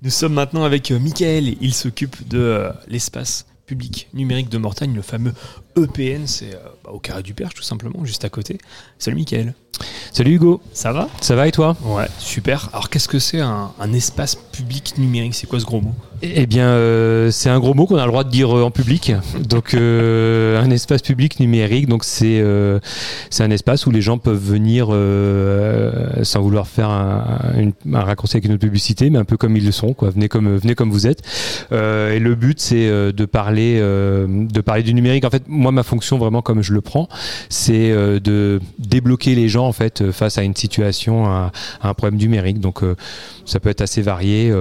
Nous sommes maintenant avec euh, Michael. Il s'occupe de euh, l'espace public numérique de Mortagne, le fameux EPN. C'est euh, bah, au carré du Perche, tout simplement, juste à côté. Salut Michael. Salut Hugo. Ça va? Ça va et toi? Ouais, super. Alors qu'est-ce que c'est un, un espace public numérique? C'est quoi ce gros mot? Eh bien, euh, c'est un gros mot qu'on a le droit de dire euh, en public. Donc, euh, un espace public numérique, donc c'est c'est un espace où les gens peuvent venir, sans vouloir faire un, une- un raccourci avec une autre publicité, mais un peu comme ils le sont. Quoi. Venez comme venez comme vous êtes. Et le but, c'est de parler de parler du numérique. En fait, moi, ma fonction vraiment comme je le prends, c'est de débloquer les gens en fait face à une situation, à, à un problème numérique. Donc, ça peut être assez varié.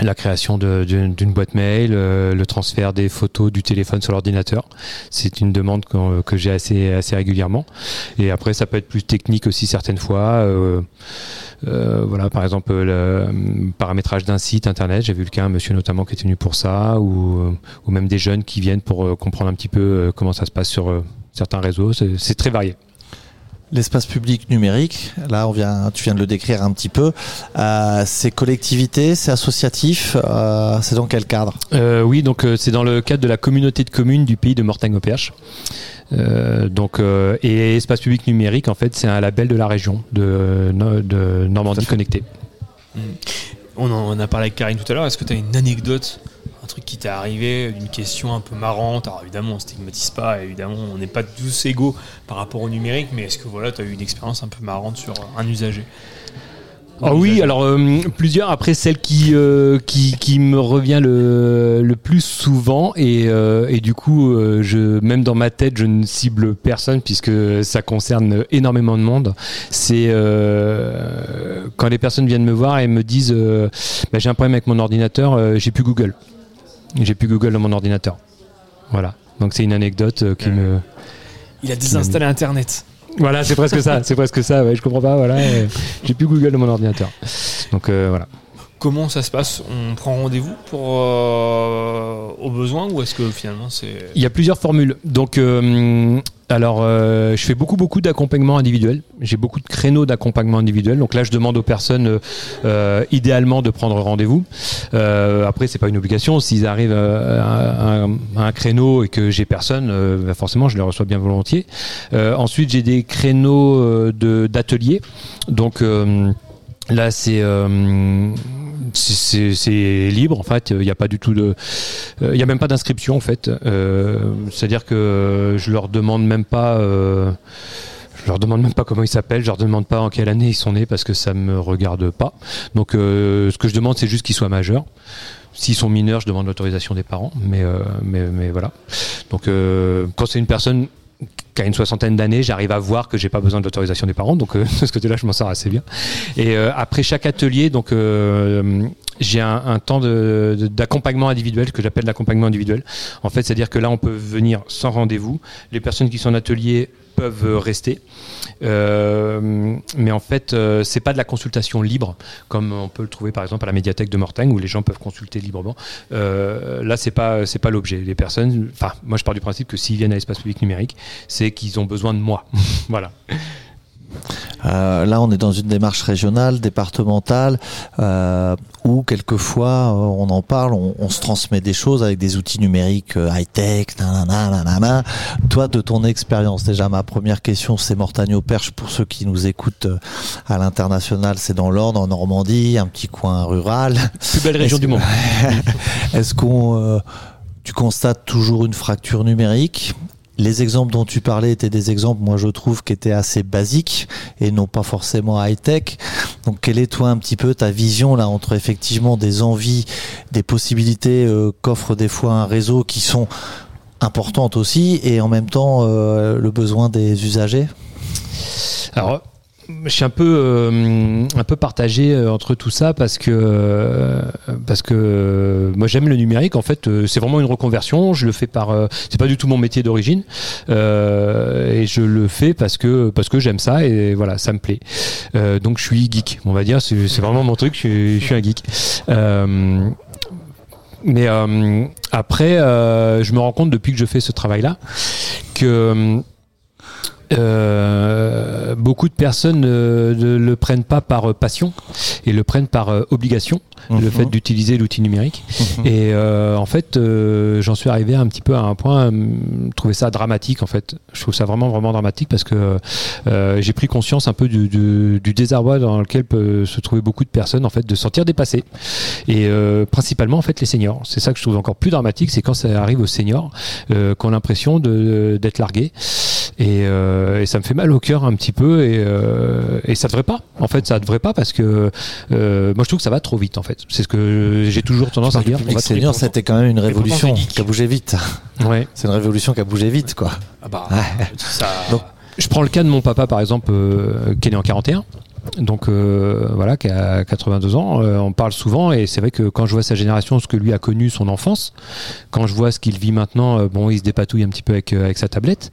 La création d'une boîte mail, euh, le transfert des photos du téléphone sur l'ordinateur. C'est une demande que j'ai assez, assez régulièrement. Et après, ça peut être plus technique aussi certaines fois. Euh, euh, voilà, par exemple, le paramétrage d'un site internet. J'ai vu le cas, un monsieur notamment qui était venu pour ça, ou, même des jeunes qui viennent pour comprendre un petit peu comment ça se passe sur certains réseaux. C'est très varié. L'espace public numérique, là on vient, tu viens de le décrire un petit peu. Euh, c'est collectivité, c'est associatif, euh, c'est dans quel cadre? Euh, oui, donc euh, c'est dans le cadre de la communauté de communes du pays de Mortagne-au-Perche. Euh, donc, euh, et espace public numérique, en fait, c'est un label de la région de, no- de Normandie connectée. on en, on a parlé avec Karine tout à l'heure. Est-ce que tu as une anecdote? Un truc qui t'est arrivé, une question un peu marrante. Alors évidemment, on stigmatise pas, évidemment, on n'est pas tous égaux par rapport au numérique, mais est-ce que voilà, tu as eu une expérience un peu marrante sur un usager? Ah oui, alors euh, plusieurs. Après, celle qui, euh, qui, qui me revient le, le plus souvent, et, euh, et du coup, je, même dans ma tête, je ne cible personne puisque ça concerne énormément de monde. C'est quand les personnes viennent me voir et me disent Bah, J'ai un problème avec mon ordinateur, j'ai plus Google. J'ai plus Google dans mon ordinateur. Voilà. Donc, c'est une anecdote euh, qui me. Il a désinstallé Internet. Voilà, c'est presque ça. C'est presque ça. Ouais, je comprends pas. Voilà. euh, J'ai plus Google dans mon ordinateur. Donc, euh, voilà. Comment ça se passe? On prend rendez-vous pour euh, au besoin ou est-ce que finalement c'est Il y a plusieurs formules. Donc, euh, alors, euh, je fais beaucoup, beaucoup d'accompagnement individuel. J'ai beaucoup de créneaux d'accompagnement individuel. Donc là, je demande aux personnes, euh, euh, idéalement, de prendre rendez-vous. Euh, après, c'est pas une obligation. S'ils arrivent à, un- créneau et que j'ai personne, bah, forcément, je les reçois bien volontiers. Ensuite, j'ai des créneaux d'ateliers. Donc là, c'est c'est- libre en fait. Il n'y a pas du tout de, euh, il n'y a même pas d'inscription en fait. Euh, C'est-à-dire que je leur demande même pas. euh, je leur demande même pas comment ils s'appellent, je leur demande pas en quelle année ils sont nés parce que ça me regarde pas. Donc ce que je demande c'est juste qu'ils soient majeurs. S'ils sont mineurs, je demande l'autorisation des parents, mais, mais, mais voilà. Donc quand c'est une personne qui a une soixantaine d'années, j'arrive à voir que j'ai pas besoin de l'autorisation des parents, donc euh, de ce côté-là, je m'en sors assez bien. Et euh, après chaque atelier, donc euh, j'ai un, temps d'accompagnement individuel que j'appelle l'accompagnement individuel. En fait, c'est-à-dire que là, on peut venir sans rendez-vous. Les personnes qui sont en atelier peuvent rester, Euh, mais en fait, euh, c'est pas de la consultation libre comme on peut le trouver par exemple à la médiathèque de Mortagne où les gens peuvent consulter librement. Euh, là, c'est pas c'est pas l'objet. Personnes, enfin, moi, je pars du principe que s'ils viennent à l'espace public numérique, c'est qu'ils ont besoin de moi. voilà. Euh, Là, on est dans une démarche régionale, départementale, euh, où quelquefois, euh, on en parle, on, on se transmet des choses avec des outils numériques euh, high-tech, nanana, nanana. Toi, de ton expérience, déjà, ma première question, c'est Mortagne au Perche. Pour ceux qui nous écoutent à l'international, c'est dans l'Orne, en Normandie, un petit coin rural. Plus belle région Est-ce du que- monde. Est-ce qu'on, euh, tu constates toujours une fracture numérique Les exemples dont tu parlais étaient des exemples, moi je trouve, qui étaient assez basiques et non pas forcément high-tech. Donc, quelle est toi un petit peu ta vision là entre effectivement des envies, des possibilités euh, qu'offre des fois un réseau qui sont importantes aussi et en même temps euh, le besoin des usagers? Alors, je suis un peu, euh, un peu partagé euh, entre tout ça parce que, euh, parce que moi j'aime le numérique. En fait, c'est vraiment une reconversion. Je le fais par, c'est pas du tout mon métier d'origine, et je le fais parce que parce que j'aime ça et voilà, ça me plaît. Donc je suis geek, on va dire. C'est vraiment mon truc. Je suis, un geek. Mais après, je me rends compte depuis que je fais ce travail-là que euh, beaucoup de personnes euh, ne le prennent pas par euh, passion et le prennent par euh, obligation, le Mhm. fait d'utiliser l'outil numérique. Mhm. Et en fait, j'en suis arrivé un petit peu à un point, trouver ça dramatique en fait. Je trouve ça vraiment vraiment dramatique parce que j'ai pris conscience un peu du, du, du désarroi dans lequel peut se trouver beaucoup de personnes en fait, de se sentir dépassées. Et principalement en fait les seniors. C'est ça que je trouve encore plus dramatique, c'est quand ça arrive aux seniors qui ont l'impression d'être largués. Et, euh, et ça me fait mal au cœur un petit peu et, euh, et ça devrait pas. En fait, ça devrait pas parce que euh, moi je trouve que ça va trop vite en fait. C'est ce que j'ai toujours tendance à dire. Senior, c'était quand même une révolution qui a bougé vite. Ouais. C'est une révolution qui a bougé vite, quoi. Ah bah, Ouais. ça. Donc, Je prends le cas de mon papa par exemple euh, qui est né en 41. Donc euh, voilà, qui a 82 ans, Euh, on parle souvent et c'est vrai que quand je vois sa génération, ce que lui a connu, son enfance, quand je vois ce qu'il vit maintenant, euh, bon, il se dépatouille un petit peu avec, avec sa tablette,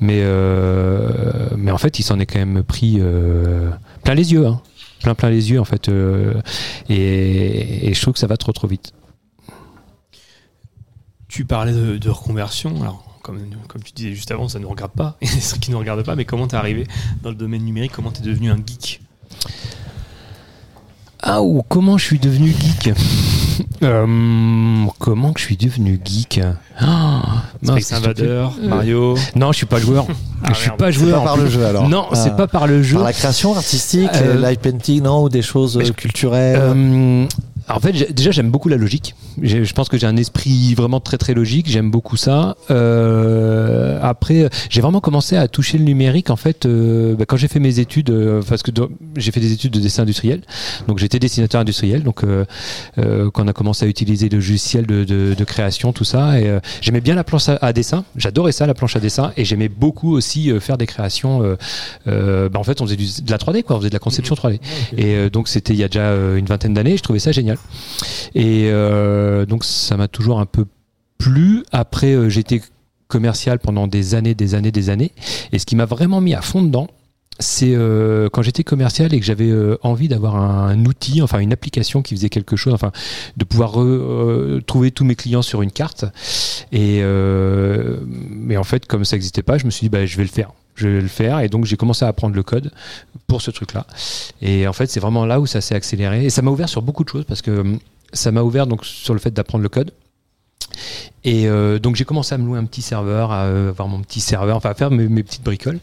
mais en fait, il s'en est quand même pris plein les yeux, hein. plein plein les yeux en fait, et, je trouve que ça va trop trop vite. Tu parlais de, reconversion. Alors, comme, comme tu disais juste avant, ça ne nous regarde pas. Et ceux qui ne nous regardent pas, mais comment t'es arrivé dans le domaine numérique Comment t'es devenu un geek? Ah ou comment je suis devenu geek Euh, Comment que je suis devenu geek mince, Space Invader, Euh, Mario. Non, je suis pas joueur. Ah, je suis merde. pas C'est joueur. pas par le jeu, alors. Non, Ah. c'est pas par le jeu. Par la création artistique, Euh, live painting, non Ou des choses euh, culturelles Euh, en fait, déjà, j'aime beaucoup la logique. Je pense que j'ai un esprit vraiment très très logique. J'aime beaucoup ça. Euh, après, j'ai vraiment commencé à toucher le numérique en fait euh, bah, quand j'ai fait mes études, euh, parce que j'ai fait des études de dessin industriel. Donc j'étais dessinateur industriel. Donc quand on a commencé à utiliser le logiciel de, de- de création, tout ça, et j'aimais bien la planche à, à dessin. J'adorais ça, la planche à dessin, et j'aimais beaucoup aussi faire des créations. bah, en fait, on faisait du- de la 3D, quoi. On faisait de la conception 3D. Et donc c'était il y a déjà une vingtaine d'années, je trouvais ça génial. Et euh, donc ça m'a toujours un peu plu. Après euh, été commercial pendant des années, des années, des années. Et ce qui m'a vraiment mis à fond dedans, c'est euh, quand j'étais commercial et que j'avais euh, envie d'avoir un, outil, enfin une application qui faisait quelque chose, enfin de pouvoir re- euh, trouver tous mes clients sur une carte. Et euh, mais en fait, comme ça n'existait pas, je me suis dit bah je vais le faire. Je vais le faire et donc j'ai commencé à apprendre le code pour ce truc-là. Et en fait, c'est vraiment là où ça s'est accéléré et ça m'a ouvert sur beaucoup de choses parce que ça m'a ouvert donc sur le fait d'apprendre le code. Et euh, donc j'ai commencé à me louer un petit serveur, à euh, avoir mon petit serveur, enfin à faire mes, petites bricoles.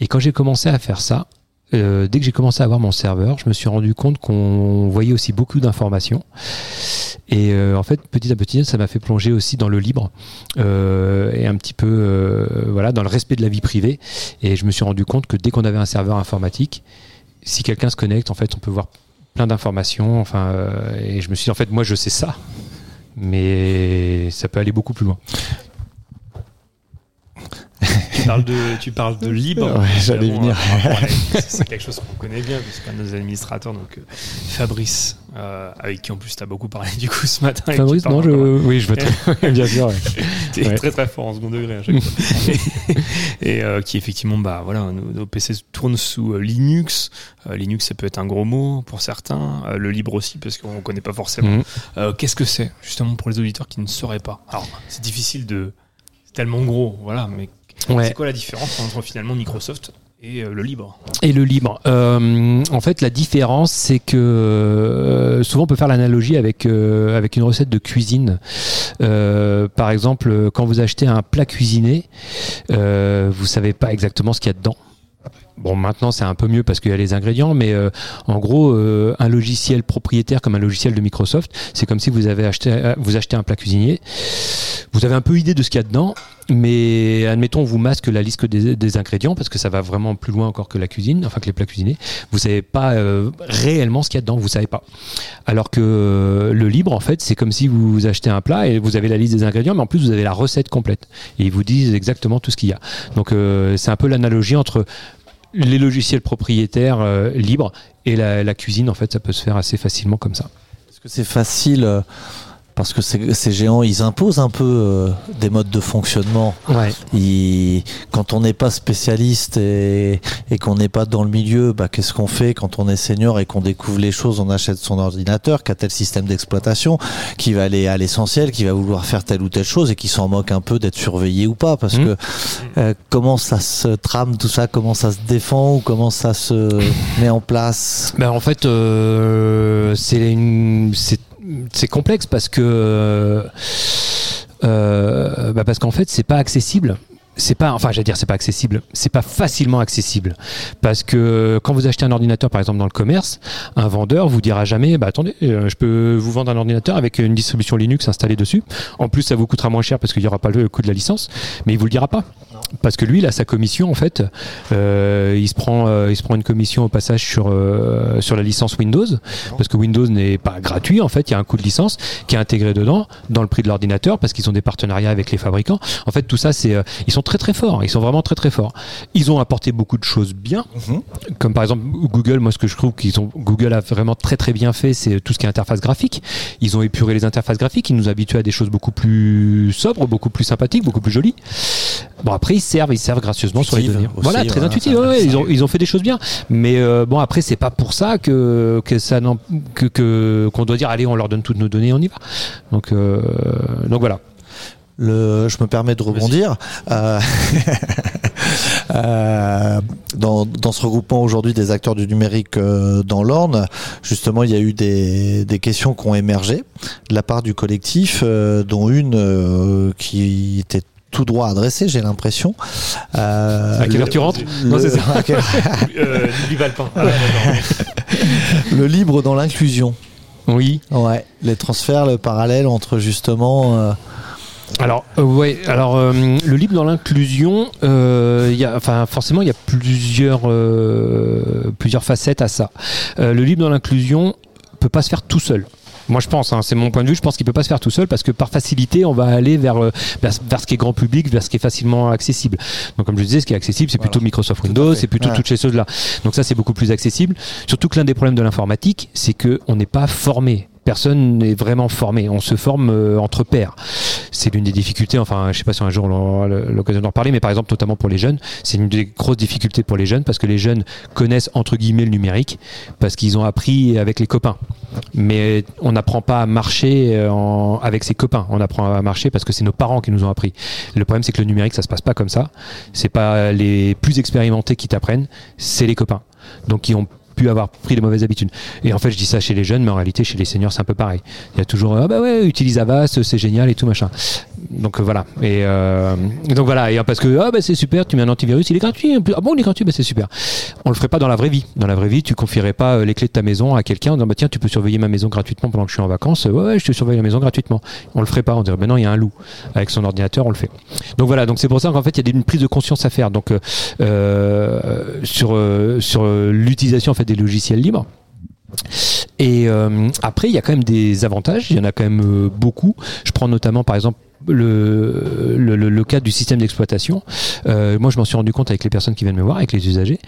Et quand j'ai commencé à faire ça, euh, dès que j'ai commencé à avoir mon serveur, je me suis rendu compte qu'on voyait aussi beaucoup d'informations. Et en fait, petit à petit, ça m'a fait plonger aussi dans le libre et un petit peu voilà dans le respect de la vie privée. Et je me suis rendu compte que dès qu'on avait un serveur informatique, si quelqu'un se connecte, en fait, on peut voir plein d'informations. Enfin, euh, et je me suis dit, en fait, moi, je sais ça, mais ça peut aller beaucoup plus loin. Tu parles de, tu parles de libre. Ouais, j'allais venir. euh, c'est quelque chose qu'on connaît bien, puisqu'un de nos administrateurs, donc euh, Fabrice, euh, avec qui en plus tu as beaucoup parlé du coup ce matin. Fabrice, non, je... oui, je veux très bien sûr. ouais. T'es Ouais. très très fort en second degré à chaque fois. et et, euh, qui effectivement, bah voilà, nos, nos PC tournent sous euh, Linux. Linux, ça peut être un gros mot pour certains. Le libre aussi, parce qu'on connaît pas forcément. Euh, Qu'est-ce que c'est, justement, pour les auditeurs qui ne sauraient pas? Alors, c'est difficile de. C'est tellement gros, voilà, mais Ouais. c'est quoi la différence entre finalement Microsoft et euh, le libre? Et le libre. Euh, en fait, la différence, c'est que euh, souvent on peut faire l'analogie avec euh, avec une recette de cuisine. Par exemple, quand vous achetez un plat cuisiné, vous savez pas exactement ce qu'il y a dedans. Bon, maintenant c'est un peu mieux parce qu'il y a les ingrédients, mais euh, en gros, euh, un logiciel propriétaire comme un logiciel de Microsoft, c'est comme si vous avez acheté, euh, vous achetez un plat cuisinier. Vous avez un peu idée de ce qu'il y a dedans, mais admettons on vous masque la liste des, des ingrédients parce que ça va vraiment plus loin encore que la cuisine, enfin que les plats cuisinés. Vous savez pas euh, réellement ce qu'il y a dedans, vous savez pas. Alors que euh, le libre, en fait, c'est comme si vous achetez un plat et vous avez la liste des ingrédients, mais en plus vous avez la recette complète et ils vous disent exactement tout ce qu'il y a. Donc euh, c'est un peu l'analogie entre les logiciels propriétaires euh, libres et la, la cuisine. En fait, ça peut se faire assez facilement comme ça. Est-ce que c'est facile euh, parce que ces, ces géants, ils imposent un peu euh, des modes de fonctionnement. Ouais. Ils- quand on n'est pas spécialiste et, et qu'on n'est pas dans le milieu, bah, qu'est-ce qu'on fait quand on est senior et qu'on découvre les choses On achète son ordinateur, qui a tel système d'exploitation, qui va aller à l'essentiel, qui va vouloir faire telle ou telle chose et qui s'en moque un peu d'être surveillé ou pas. Parce Mhm. que euh, comment ça se trame tout ça? Comment ça se défend ou comment ça se met en place? Ben, en fait, euh, c'est une, c'est, c'est complexe parce que, euh, bah parce qu'en fait, c'est pas accessible. C'est pas, enfin, j'allais dire, c'est pas accessible. C'est pas facilement accessible parce que quand vous achetez un ordinateur, par exemple dans le commerce, un vendeur vous dira jamais, bah attendez, euh, je peux vous vendre un ordinateur avec une distribution Linux installée dessus. En plus, ça vous coûtera moins cher parce qu'il y aura pas le coût de la licence, mais il vous le dira pas. Parce que lui, il a sa commission en fait. Euh, il se prend, euh, il se prend une commission au passage sur euh, sur la licence Windows, parce que Windows n'est pas gratuit en fait. Il y a un coût de licence qui est intégré dedans dans le prix de l'ordinateur parce qu'ils ont des partenariats avec les fabricants. En fait, tout ça, c'est ils sont très très forts. Ils sont vraiment très très forts. Ils ont apporté beaucoup de choses bien, Mhm. comme par exemple Google. Moi, ce que je trouve qu'ils ont Google a vraiment très très bien fait, c'est tout ce qui est interface graphique. Ils ont épuré les interfaces graphiques. Ils nous habituent à des choses beaucoup plus sobres, beaucoup plus sympathiques, beaucoup plus jolies. Bon après ils servent, ils servent gracieusement sur les données. aussi, voilà, très voilà, intuitif. ouais, ils, ont, ils ont fait des choses bien, mais euh, bon après c'est pas pour ça que que ça n'en- que que- qu'on doit dire allez on leur donne toutes nos données, on y va. Donc euh, donc voilà. Le, je me permets de rebondir. Euh, euh, dans, dans ce regroupement aujourd'hui des acteurs du numérique euh, dans l'Orne, justement, il y a eu des, des questions qui ont émergé de la part du collectif, euh, dont une euh, qui était tout droit adressée, j'ai l'impression. Euh, À quelle le- heure tu rentres le- Non, c'est ça. Euh. Ah, le libre dans l'inclusion. Oui. Ouais, les transferts, le parallèle entre justement. euh, Alors euh, ouais, alors euh, le libre dans l'inclusion, euh, il y a, enfin forcément il y a plusieurs plusieurs facettes à ça. Le libre dans l'inclusion peut pas se faire tout seul. Moi je pense, hein, c'est mon point de vue, je pense qu'il peut pas se faire tout seul parce que par facilité on va aller vers, euh, vers, vers ce qui est grand public, vers ce qui est facilement accessible. Donc comme je disais, ce qui est accessible c'est Voilà. plutôt Microsoft Windows, c'est plutôt Ouais. toutes ces choses là. Donc ça c'est beaucoup plus accessible. Surtout que l'un des problèmes de l'informatique, c'est que on n'est pas formé. Personne n'est vraiment formé. On se forme euh, entre pairs. C'est l'une des difficultés. Enfin, je sais pas si un jour on aura l'occasion d'en reparler, mais par exemple, notamment pour les jeunes, c'est une des grosses difficultés pour les jeunes parce que les jeunes connaissent entre guillemets le numérique parce qu'ils ont appris avec les copains. Mais on n'apprend pas à marcher euh, avec ses copains. On apprend à marcher parce que c'est nos parents qui nous ont appris. Le problème, c'est que le numérique, ça se passe pas comme ça. C'est pas les plus expérimentés qui t'apprennent, c'est les copains. Donc, ils ont pu avoir pris des mauvaises habitudes. Et en fait, je dis ça chez les jeunes, mais en réalité, chez les seniors, c'est un peu pareil. Il y a toujours, ah bah ouais, utilise Avast, c'est génial et tout machin. Donc voilà. Et euh, donc voilà. Et euh, parce que ah bah c'est super, tu mets un antivirus, il est gratuit. Ah bon, il est gratuit, bah c'est super. On le ferait pas dans la vraie vie. Dans la vraie vie, tu confierais pas euh, les clés de ta maison à quelqu'un en disant bah tiens, tu peux surveiller ma maison gratuitement pendant que je suis en vacances. Ouais, je te surveille la maison gratuitement. On le ferait pas. On dirait ben non, il y a un loup. Avec son ordinateur, on le fait. Donc voilà. Donc c'est pour ça qu'en fait, il y a une prise de conscience à faire. Donc euh, sur sur l'utilisation en fait des logiciels libres. Et après, il y a quand même des avantages. Il y en a quand même beaucoup. Je prends notamment, par exemple, le, le, le- cas du système d'exploitation. Euh, moi, je m'en suis rendu compte avec les personnes qui viennent me voir, avec les usagers.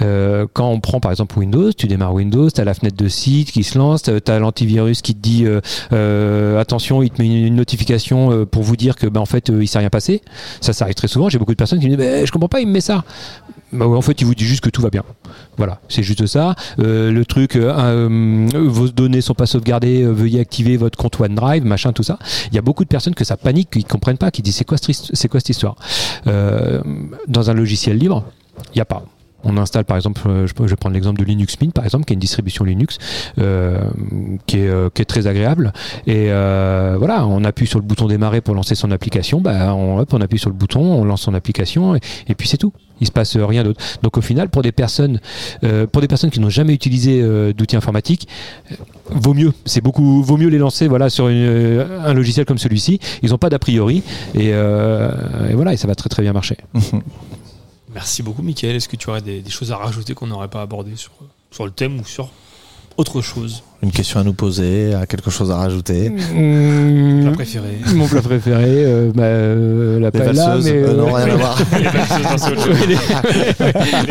Euh, quand on prend par exemple Windows, tu démarres Windows, tu as la fenêtre de site qui se lance, tu as l'antivirus qui te dit euh, attention, il te met une, notification pour vous dire que bah, en fait il s'est rien passé. Ça, ça arrive très souvent. J'ai beaucoup de personnes qui me disent bah, je comprends pas, il me met ça. Bah, en fait, il vous dit juste que tout va bien. Voilà, c'est juste ça. Le truc, vos données sont pas sauvegardées, veuillez activer votre compte OneDrive, machin, tout ça. Il y a beaucoup de personnes que ça panique, qui comprennent pas, qui disent c'est quoi, cette hist- c'est quoi cette histoire? Euh, Dans un logiciel libre, il n'y a pas. On installe par exemple, euh, je vais prendre l'exemple de Linux Mint par exemple, qui est une distribution Linux euh, qui, est, euh, qui est très agréable. Et voilà, on appuie sur le bouton démarrer pour lancer son application. Bah, on, appuie sur le bouton, on lance son application et, puis c'est tout. Il se passe rien d'autre. Donc au final, pour des personnes, pour des personnes qui n'ont jamais utilisé d'outils informatiques, vaut mieux. C'est beaucoup, vaut mieux les lancer voilà sur un logiciel comme celui-ci. Ils n'ont pas d'a priori et, et voilà, et ça va très très bien marcher. Merci beaucoup, Mickaël. Est-ce que tu aurais des, des choses à rajouter qu'on n'aurait pas abordées sur, sur le thème ou sur autre chose? Une question à nous poser, à quelque chose à rajouter? Mmh, Ta préférée Mon plat préféré, euh, bah, euh, la Les paella, valseuses, mais euh, non, euh, rien à voir. Non.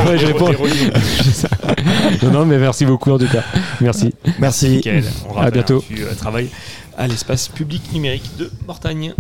Ouais, je réponds. non, non, mais merci beaucoup en tout cas. Merci. Merci. Mickaël, on À bientôt. tu euh, travailles à l'espace public numérique de Mortagne.